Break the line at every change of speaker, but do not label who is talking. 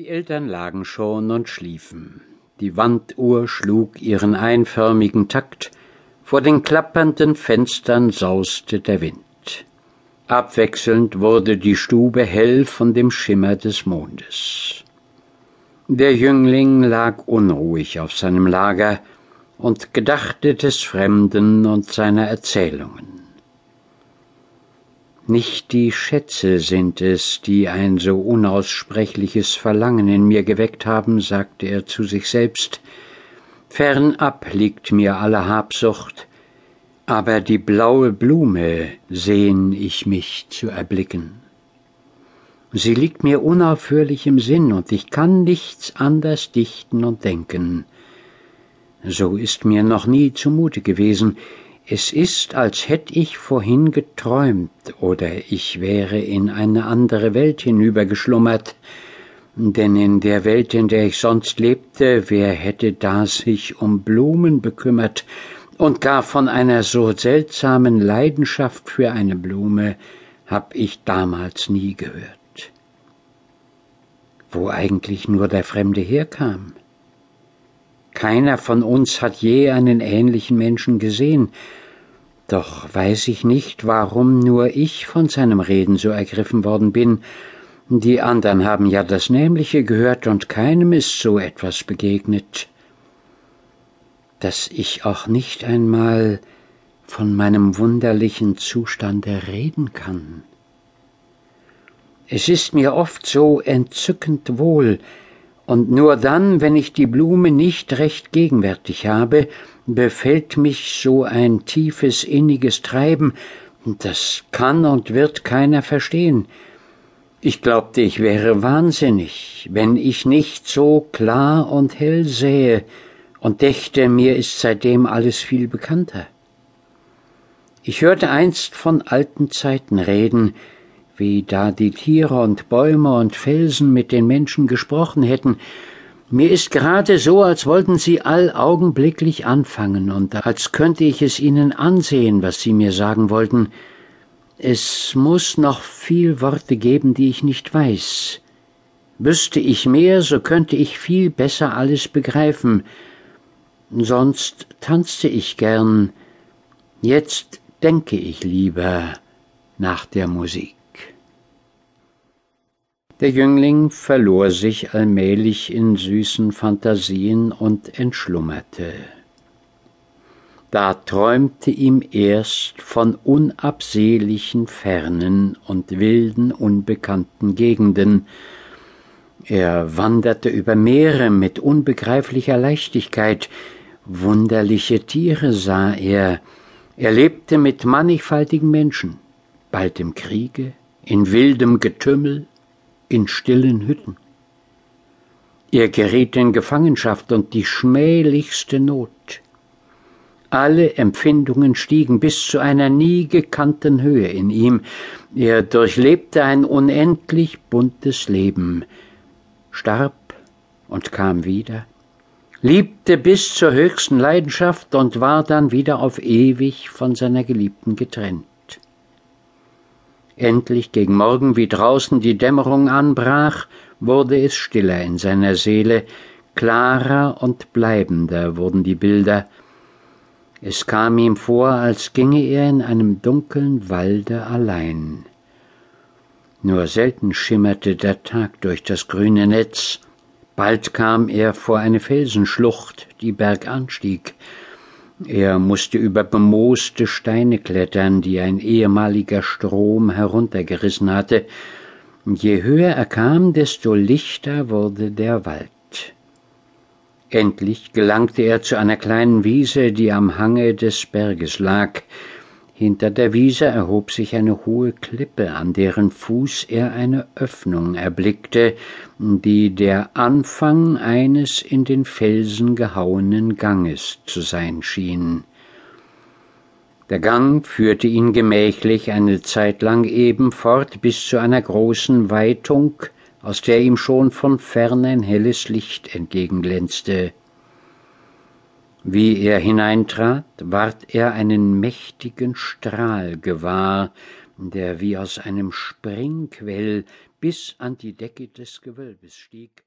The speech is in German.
Die Eltern lagen schon und schliefen. Die Wanduhr schlug ihren einförmigen Takt, vor den klappernden Fenstern sauste der Wind. Abwechselnd wurde die Stube hell von dem Schimmer des Mondes. Der Jüngling lag unruhig auf seinem Lager und gedachte des Fremden und seiner Erzählungen. Nicht die Schätze sind es, die ein so unaussprechliches Verlangen in mir geweckt haben, sagte er zu sich selbst. Fernab liegt mir alle Habsucht, aber die blaue Blume sehn ich mich zu erblicken. Sie liegt mir unaufhörlich im Sinn, und ich kann nichts anders dichten und denken. So ist mir noch nie zumute gewesen, es ist, als hätt ich vorhin geträumt oder ich wäre in eine andere Welt hinübergeschlummert, denn in der Welt, in der ich sonst lebte, wer hätte da sich um Blumen bekümmert und gar von einer so seltsamen Leidenschaft für eine Blume hab ich damals nie gehört. Wo eigentlich nur der Fremde herkam. Keiner von uns hat je einen ähnlichen Menschen gesehen, doch weiß ich nicht, warum nur ich von seinem Reden so ergriffen worden bin. Die anderen haben ja das Nämliche gehört und keinem ist so etwas begegnet. Dass ich auch nicht einmal von meinem wunderlichen Zustande reden kann. Es ist mir oft so entzückend wohl, und nur dann, wenn ich die Blume nicht recht gegenwärtig habe, befällt mich so ein tiefes inniges Treiben, das kann und wird keiner verstehen. Ich glaubte, ich wäre wahnsinnig, wenn ich nicht so klar und hell sähe und dächte, mir ist seitdem alles viel bekannter. Ich hörte einst von alten Zeiten reden, wie da die Tiere und Bäume und Felsen mit den Menschen gesprochen hätten, mir ist gerade so, als wollten sie all augenblicklich anfangen und als könnte ich es ihnen ansehen, was sie mir sagen wollten. Es muss noch viel Worte geben, die ich nicht weiß. Wüsste ich mehr, so könnte ich viel besser alles begreifen. Sonst tanzte ich gern. Jetzt denke ich lieber nach der Musik. Der Jüngling verlor sich allmählich in süßen Phantasien und entschlummerte. Da träumte ihm erst von unabsehlichen fernen und wilden unbekannten Gegenden, er wanderte über Meere mit unbegreiflicher Leichtigkeit, wunderliche Tiere sah er, er lebte mit mannigfaltigen Menschen, bald im Kriege, in wildem Getümmel, in stillen Hütten. Er geriet in Gefangenschaft und die schmählichste Not. Alle Empfindungen stiegen bis zu einer nie gekannten Höhe in ihm. Er durchlebte ein unendlich buntes Leben, starb und kam wieder, liebte bis zur höchsten Leidenschaft und war dann wieder auf ewig von seiner Geliebten getrennt. Endlich gegen Morgen, wie draußen die Dämmerung anbrach, wurde es stiller in seiner Seele, klarer und bleibender wurden die Bilder. Es kam ihm vor, als ginge er in einem dunkeln Walde allein. Nur selten schimmerte der Tag durch das grüne Netz, bald kam er vor eine Felsenschlucht, die bergan stieg, er musste über bemooste Steine klettern, die ein ehemaliger Strom heruntergerissen hatte. Je höher er kam, desto lichter wurde der Wald. Endlich gelangte er zu einer kleinen Wiese, die am Hange des Berges lag. Hinter der Wiese erhob sich eine hohe Klippe, an deren Fuß er eine Öffnung erblickte, die der Anfang eines in den Felsen gehauenen Ganges zu sein schien. Der Gang führte ihn gemächlich eine Zeit lang eben fort bis zu einer großen Weitung, aus der ihm schon von fern ein helles Licht entgegenglänzte. Wie er hineintrat, ward er einen mächtigen Strahl gewahr, der wie aus einem Springquell bis an die Decke des Gewölbes stieg